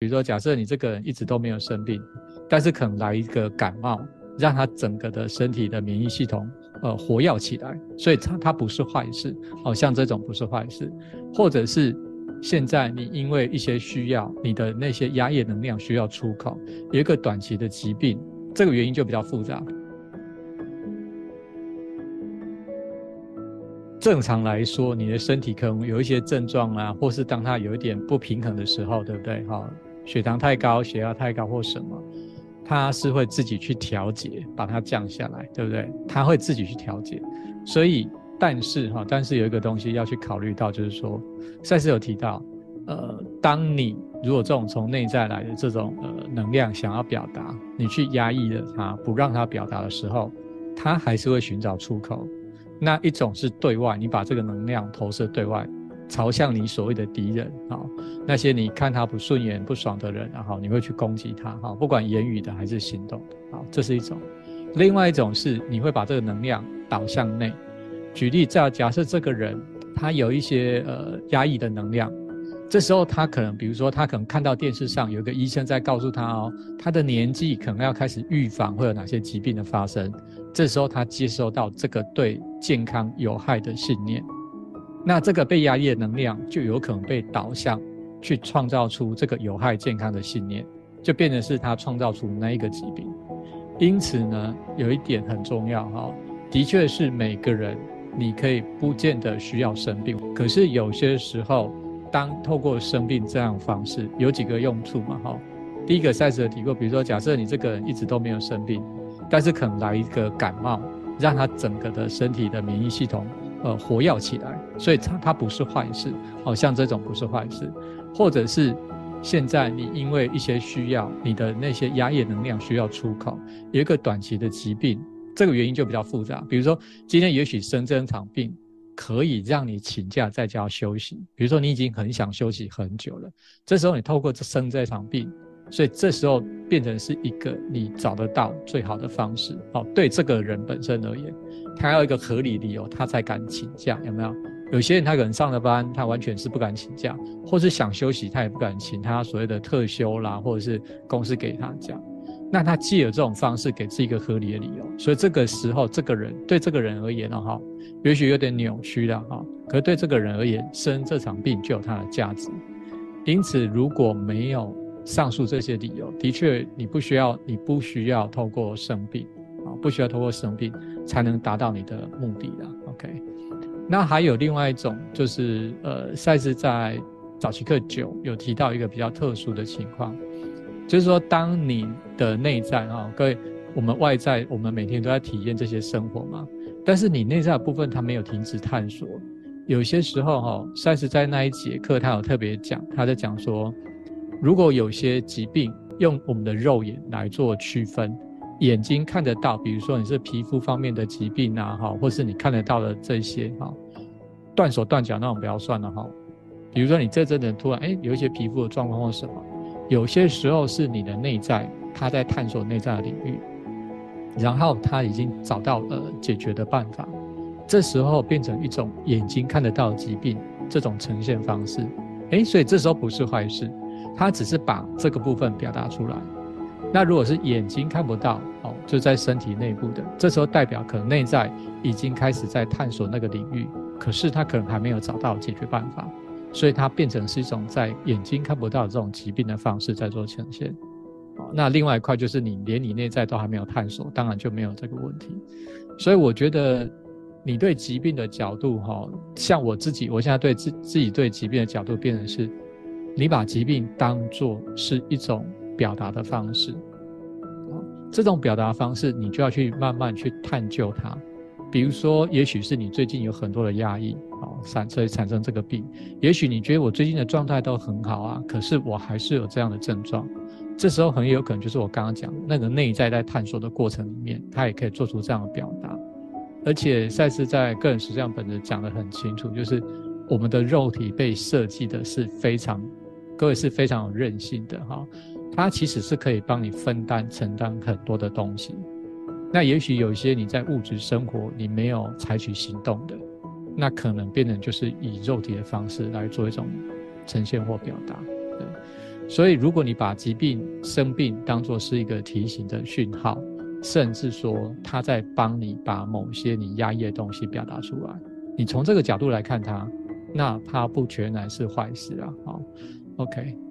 比如说，假设你这个人一直都没有生病，但是可能来一个感冒，让他整个的身体的免疫系统呃活跃起来，所以它它不是坏事哦，像这种不是坏事，或者是现在你因为一些需要，你的那些压抑能量需要出口，有一个短期的疾病，这个原因就比较复杂。正常来说，你的身体可能有一些症状啊，或是当它有一点不平衡的时候，对不对？哈。血糖太高、血压太高或什么，它是会自己去调节，把它降下来，对不对？它会自己去调节。所以，但是哈，但是有一个东西要去考虑到，就是说，赛斯有提到，呃，当你如果这种从内在来的这种呃能量想要表达，你去压抑了它，不让它表达的时候，它还是会寻找出口。那一种是对外，你把这个能量投射对外。朝向你所谓的敌人啊，那些你看他不顺眼、不爽的人，然后你会去攻击他哈，不管言语的还是行动的啊，这是一种。另外一种是你会把这个能量导向内。举例，在假设这个人他有一些呃压抑的能量，这时候他可能，比如说他可能看到电视上有个医生在告诉他哦，他的年纪可能要开始预防会有哪些疾病的发生，这时候他接收到这个对健康有害的信念。那这个被压抑的能量就有可能被导向去创造出这个有害健康的信念，就变成是他创造出那一个疾病。因此呢，有一点很重要哈，的确是每个人你可以不见得需要生病，可是有些时候，当透过生病这样方式，有几个用处嘛哈。第一个赛斯提过，比如说假设你这个人一直都没有生病，但是可能来一个感冒，让他整个的身体的免疫系统。呃，活跃起来，所以它它不是坏事，好像这种不是坏事，或者是现在你因为一些需要，你的那些压抑能量需要出口，有一个短期的疾病，这个原因就比较复杂。比如说今天也许生这场病，可以让你请假在家休息。比如说你已经很想休息很久了，这时候你透过生这场病，所以这时候变成是一个你找得到最好的方式。哦，对这个人本身而言。他要一个合理理由，他才敢请假，有没有？有些人他可能上了班，他完全是不敢请假，或是想休息，他也不敢请他所谓的特休啦，或者是公司给他假。那他既有这种方式给自己一个合理的理由，所以这个时候，这个人对这个人而言呢，哈，也许有点扭曲了哈。可是对这个人而言，生这场病就有它的价值。因此，如果没有上述这些理由，的确你不需要，你不需要透过生病啊，不需要透过生病。才能达到你的目的的，OK。那还有另外一种，就是呃，赛斯在早期课九有提到一个比较特殊的情况，就是说，当你的内在啊，各位，我们外在，我们每天都在体验这些生活嘛，但是你内在的部分，它没有停止探索。有些时候哈，赛斯在那一节课，他有特别讲，他在讲说，如果有些疾病用我们的肉眼来做区分。眼睛看得到，比如说你是皮肤方面的疾病啊，哈，或是你看得到的这些，哈，断手断脚那种不要算了，哈。比如说你这阵子突然哎有一些皮肤的状况或什么，有些时候是你的内在他在探索内在的领域，然后他已经找到了解决的办法，这时候变成一种眼睛看得到的疾病这种呈现方式，哎，所以这时候不是坏事，他只是把这个部分表达出来。那如果是眼睛看不到哦，就在身体内部的，这时候代表可能内在已经开始在探索那个领域，可是他可能还没有找到解决办法，所以它变成是一种在眼睛看不到这种疾病的方式在做呈现。那另外一块就是你连你内在都还没有探索，当然就没有这个问题。所以我觉得你对疾病的角度哈，像我自己，我现在对自自己对疾病的角度变成是，你把疾病当做是一种。表达的方式，这种表达方式，你就要去慢慢去探究它。比如说，也许是你最近有很多的压抑，啊，产所以产生这个病。也许你觉得我最近的状态都很好啊，可是我还是有这样的症状。这时候很有可能就是我刚刚讲那个内在在探索的过程里面，他也可以做出这样的表达。而且赛斯在个人实相本子讲得很清楚，就是我们的肉体被设计的是非常，各位是非常有韧性的哈。它其实是可以帮你分担、承担很多的东西。那也许有一些你在物质生活你没有采取行动的，那可能变成就是以肉体的方式来做一种呈现或表达。对，所以，如果你把疾病、生病当作是一个提醒的讯号，甚至说他在帮你把某些你压抑的东西表达出来，你从这个角度来看它，那它不全然是坏事啊。好 Okay.